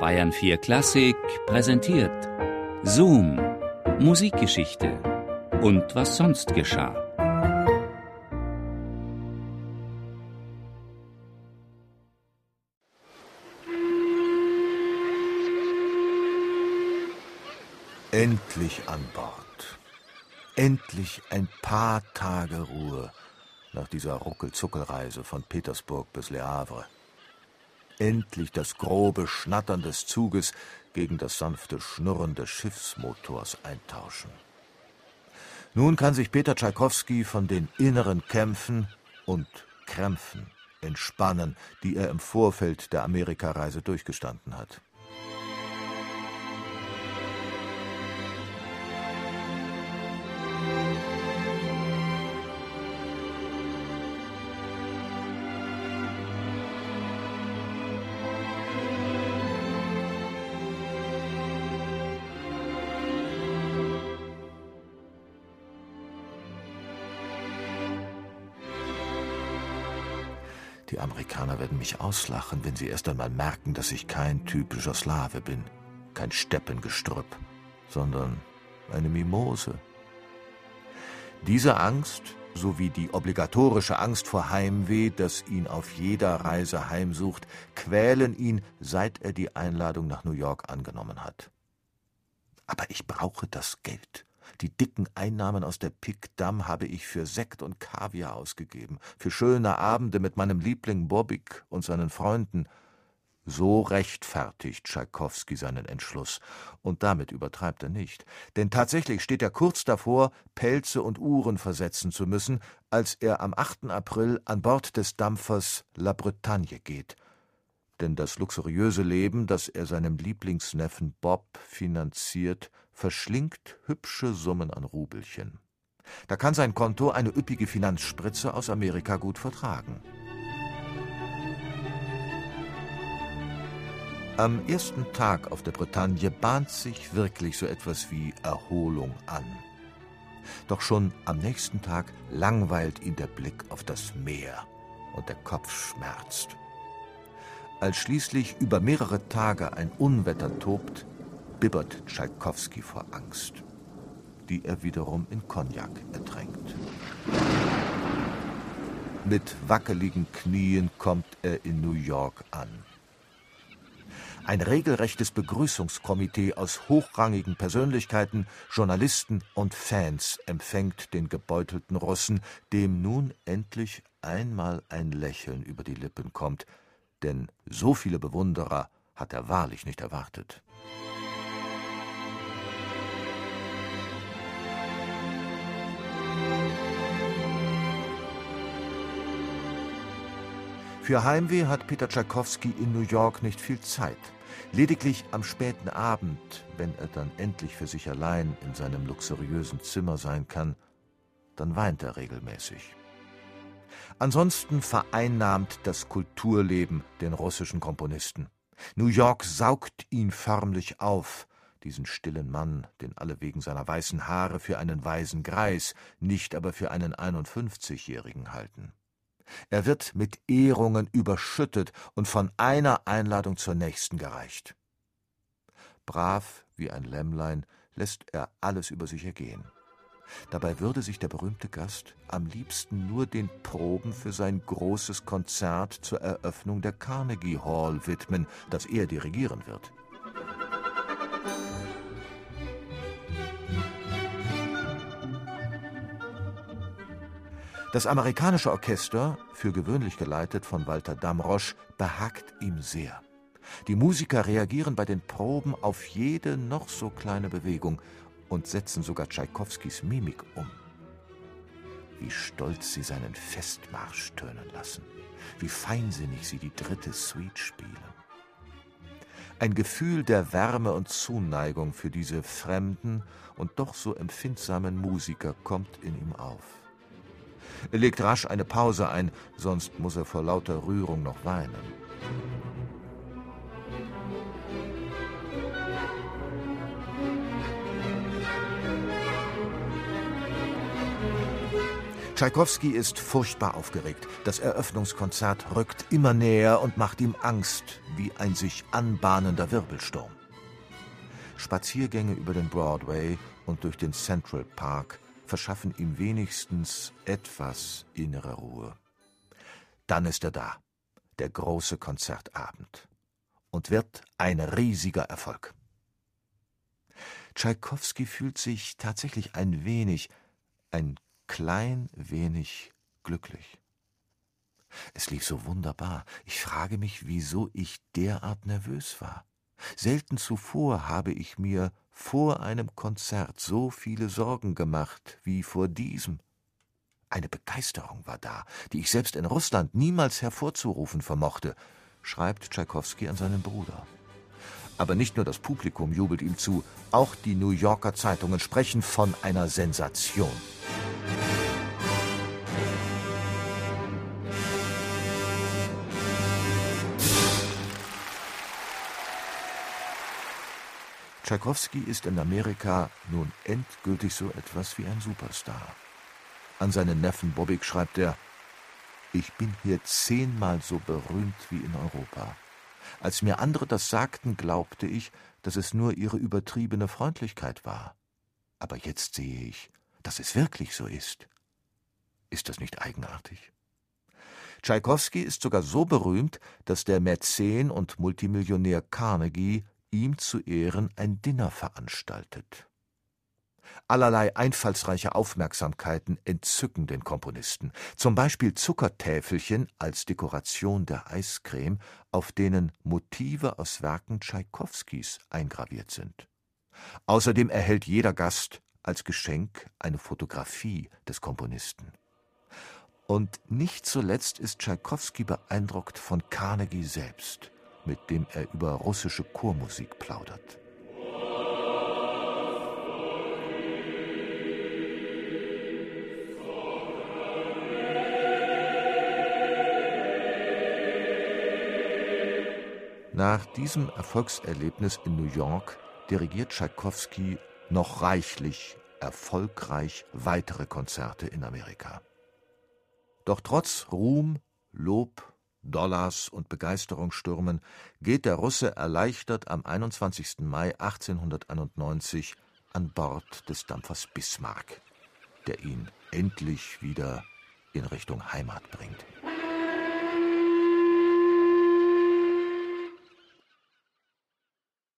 Bayern 4 Klassik präsentiert Zoom, Musikgeschichte und was sonst geschah. Endlich an Bord. Endlich ein paar Tage Ruhe nach dieser Ruckelzuckelreise von Petersburg bis Le Havre endlich das grobe Schnattern des Zuges gegen das sanfte Schnurren des Schiffsmotors eintauschen. Nun kann sich Peter Tschaikowski von den inneren Kämpfen und Krämpfen entspannen, die er im Vorfeld der Amerikareise durchgestanden hat. Die Amerikaner werden mich auslachen, wenn sie erst einmal merken, dass ich kein typischer Slave bin, kein Steppengestrüpp, sondern eine Mimose. Diese Angst sowie die obligatorische Angst vor Heimweh, das ihn auf jeder Reise heimsucht, quälen ihn, seit er die Einladung nach New York angenommen hat. Aber ich brauche das Geld. Die dicken Einnahmen aus der Pic Dam habe ich für Sekt und Kaviar ausgegeben, für schöne Abende mit meinem Liebling Bobik und seinen Freunden. So rechtfertigt Tschaikowski seinen Entschluss. Und damit übertreibt er nicht. Denn tatsächlich steht er kurz davor, Pelze und Uhren versetzen zu müssen, als er am 8. April an Bord des Dampfers La Bretagne geht. Denn das luxuriöse Leben, das er seinem Lieblingsneffen Bob finanziert, verschlingt hübsche Summen an Rubelchen. Da kann sein Konto eine üppige Finanzspritze aus Amerika gut vertragen. Am ersten Tag auf der Bretagne bahnt sich wirklich so etwas wie Erholung an. Doch schon am nächsten Tag langweilt ihn der Blick auf das Meer und der Kopf schmerzt. Als schließlich über mehrere Tage ein Unwetter tobt, bibbert Tschaikowski vor Angst, die er wiederum in Cognac ertränkt. Mit wackeligen Knien kommt er in New York an. Ein regelrechtes Begrüßungskomitee aus hochrangigen Persönlichkeiten, Journalisten und Fans empfängt den gebeutelten Russen, dem nun endlich einmal ein Lächeln über die Lippen kommt, denn so viele Bewunderer hat er wahrlich nicht erwartet. Für Heimweh hat Peter Tschaikowski in New York nicht viel Zeit. Lediglich am späten Abend, wenn er dann endlich für sich allein in seinem luxuriösen Zimmer sein kann, dann weint er regelmäßig. Ansonsten vereinnahmt das Kulturleben den russischen Komponisten. New York saugt ihn förmlich auf, diesen stillen Mann, den alle wegen seiner weißen Haare für einen weisen Greis, nicht aber für einen 51-Jährigen halten. Er wird mit Ehrungen überschüttet und von einer Einladung zur nächsten gereicht. Brav wie ein Lämmlein lässt er alles über sich ergehen. Dabei würde sich der berühmte Gast am liebsten nur den Proben für sein großes Konzert zur Eröffnung der Carnegie Hall widmen, das er dirigieren wird. Das amerikanische Orchester, für gewöhnlich geleitet von Walter Damrosch, behagt ihm sehr. Die Musiker reagieren bei den Proben auf jede noch so kleine Bewegung und setzen sogar Tschaikowskis Mimik um. Wie stolz sie seinen Festmarsch tönen lassen, wie feinsinnig sie die dritte Suite spielen. Ein Gefühl der Wärme und Zuneigung für diese fremden und doch so empfindsamen Musiker kommt in ihm auf. Er legt rasch eine Pause ein, sonst muss er vor lauter Rührung noch weinen. Tschaikowski ist furchtbar aufgeregt. Das Eröffnungskonzert rückt immer näher und macht ihm Angst, wie ein sich anbahnender Wirbelsturm. Spaziergänge über den Broadway und durch den Central Park verschaffen ihm wenigstens etwas innere Ruhe. Dann ist er da, der große Konzertabend, und wird ein riesiger Erfolg. Tschaikowski fühlt sich tatsächlich ein wenig, ein klein wenig glücklich. Es lief so wunderbar. Ich frage mich, wieso ich derart nervös war. Selten zuvor habe ich mir vor einem Konzert so viele Sorgen gemacht wie vor diesem. Eine Begeisterung war da, die ich selbst in Russland niemals hervorzurufen vermochte, schreibt Tschaikowski an seinen Bruder. Aber nicht nur das Publikum jubelt ihm zu, auch die New Yorker Zeitungen sprechen von einer Sensation. Tschaikowski ist in Amerika nun endgültig so etwas wie ein Superstar. An seinen Neffen Bobik schreibt er, ich bin hier zehnmal so berühmt wie in Europa. Als mir andere das sagten, glaubte ich, dass es nur ihre übertriebene Freundlichkeit war. Aber jetzt sehe ich, dass es wirklich so ist. Ist das nicht eigenartig? Tschaikowski ist sogar so berühmt, dass der Mäzen und Multimillionär Carnegie ihm zu Ehren ein Dinner veranstaltet. Allerlei einfallsreiche Aufmerksamkeiten entzücken den Komponisten, zum Beispiel Zuckertäfelchen als Dekoration der Eiscreme, auf denen Motive aus Werken Tschaikowskis eingraviert sind. Außerdem erhält jeder Gast als Geschenk eine Fotografie des Komponisten. Und nicht zuletzt ist Tschaikowski beeindruckt von Carnegie selbst mit dem er über russische Chormusik plaudert. Nach diesem Erfolgserlebnis in New York dirigiert Tschaikowski noch reichlich erfolgreich weitere Konzerte in Amerika. Doch trotz Ruhm, Lob Dollars und Begeisterungsstürmen geht der Russe erleichtert am 21. Mai 1891 an Bord des Dampfers Bismarck, der ihn endlich wieder in Richtung Heimat bringt.